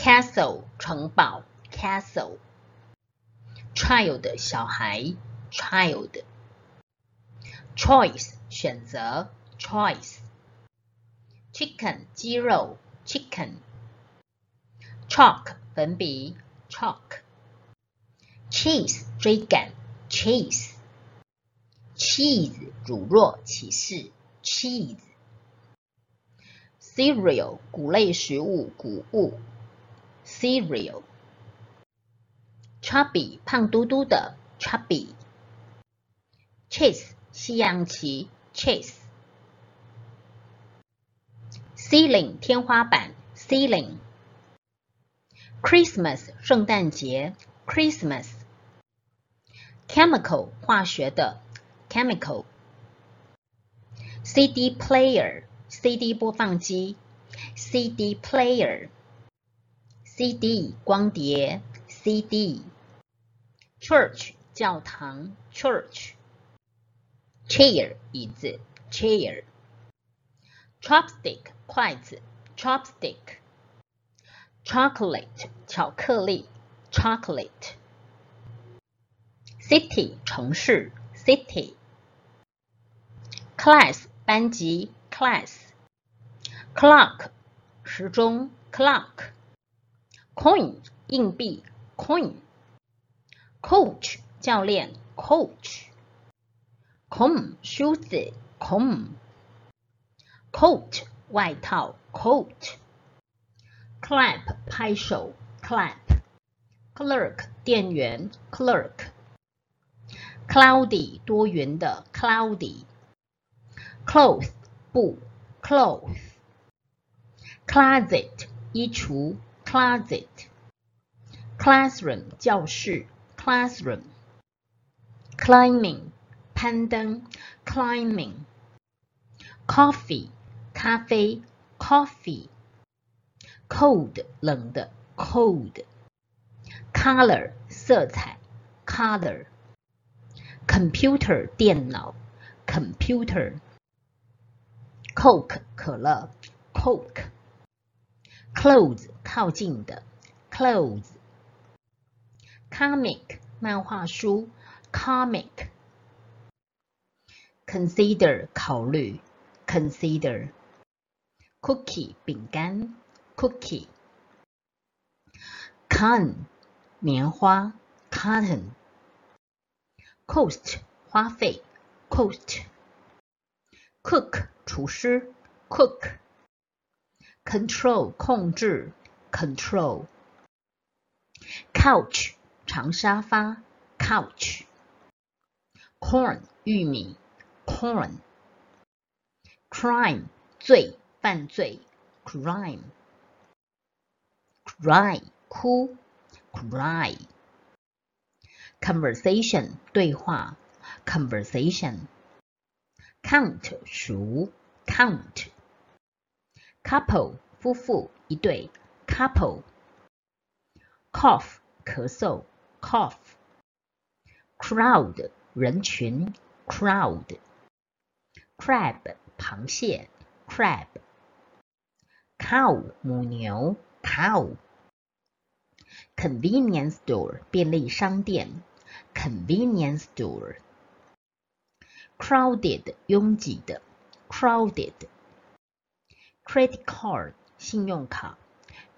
castle 城堡，castle。child 小孩，child。choice 选择，choice。chicken 鸡肉，chicken。chalk 粉笔，chalk。cheese 追赶，cheese。cheese 乳酪起士，cheese。cereal 谷类食物，谷物 ，cereal。chubby 胖嘟嘟的，chubby。chase 西洋棋，chase。ceiling 天花板，ceiling。Christmas 圣诞节，Christmas。chemical 化学的，chemical。CD player CD 播放机，CD player。 cd 光碟 cd church 教堂 church chair 椅子 chair chopstick 筷子 chopstick chocolate 巧克力 chocolate city 城市 city class 班级 class clock 时钟 clock Coin 硬币，Coin。Coach 教练，Coach。Comb 梳子，Comb。Coat 外套，Coat。Clap 拍手，Clap。Clerk 店员，Clerk。Cloudy 多云的，Cloudy。Cloth 布，Cloth。Closet 衣橱 ，Closet。Classroom 教室，Classroom。Climbing 攀登，Climbing。Coffee 咖啡，Coffee。Cold 冷的，Cold。Color 色彩，Color。Computer 电脑，Computer。Coke 可乐，Coke。Close 靠近的，Close。Comic 漫画书，Comic。Consider 考虑，Consider。Cookie 饼干，Cookie。Cotton 棉花，Cotton。Cost 花费，Cost。Cook 厨师，Cook。Control 控制 ，Control。Couch 长沙发，Couch。Corn 玉米，Corn。Crime 罪犯罪，Crime。Cry 哭，Cry。Conversation 对话，Conversation。Count 数，Count。Couple 夫妇一对 ，Couple。Cough 咳嗽，Cough。Crowd 人群，Crowd。Crab 螃蟹，Crab。Cow 母牛，Cow。Convenience store 便利商店，Convenience store。Crowded 拥挤的，Crowded。Credit card 信用卡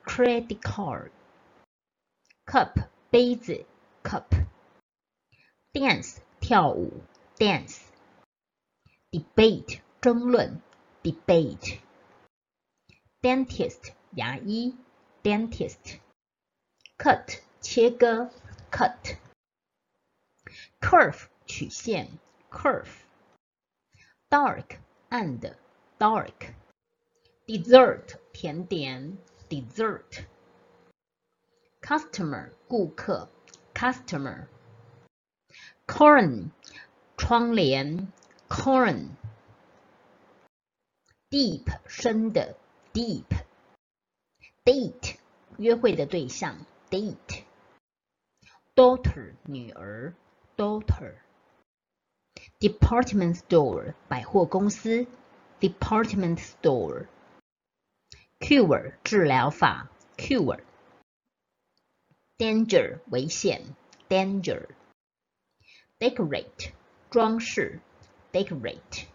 ，Credit card。Cup 杯子，Cup。Dance 跳舞，Dance。Debate 争论，Debate。Dentist 牙医，Dentist。Cut 切割，Cut。Curve 曲线，Curve。Dark 暗的，Dark。Dessert 甜点 ，Dessert。Customer 顾客，Customer。Corn 窗帘，Corn。Deep 深的，Deep。Date 约会的对象，Date。Daughter 女儿，Daughter。Department store 百货公司，Department store。 cure 治疗法 cure danger 危险 danger decorate 装饰 decorate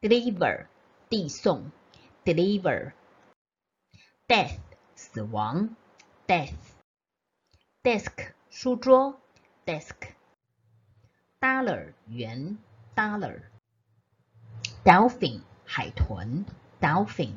deliver 递送 deliver death 死亡 death desk 书桌 desk dollar 元 dollar dolphin 海豚 dolphin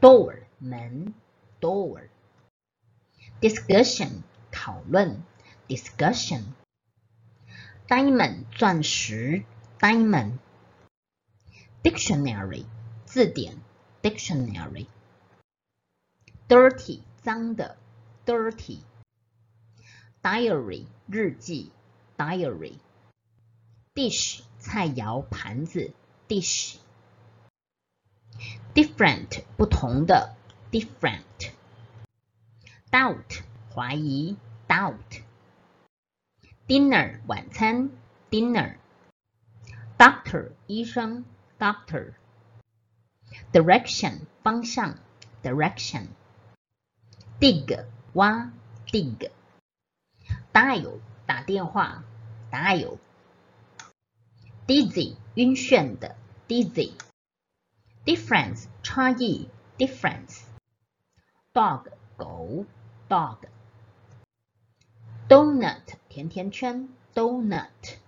door 门，door。discussion 讨论，discussion。diamond 钻石，diamond。dictionary 字典，dictionary。dirty 脏的，dirty。diary 日记，diary。dish 菜肴盘子，dish。 different 不同的，different。doubt 怀疑，doubt。dinner 晚餐，dinner。doctor 医生，doctor。direction 方向，direction。dig 挖，dig。dial 打电话，dial。dizzy 晕眩的，dizzy。 difference 差异，difference。dog 狗。dog donut 甜甜圈 donut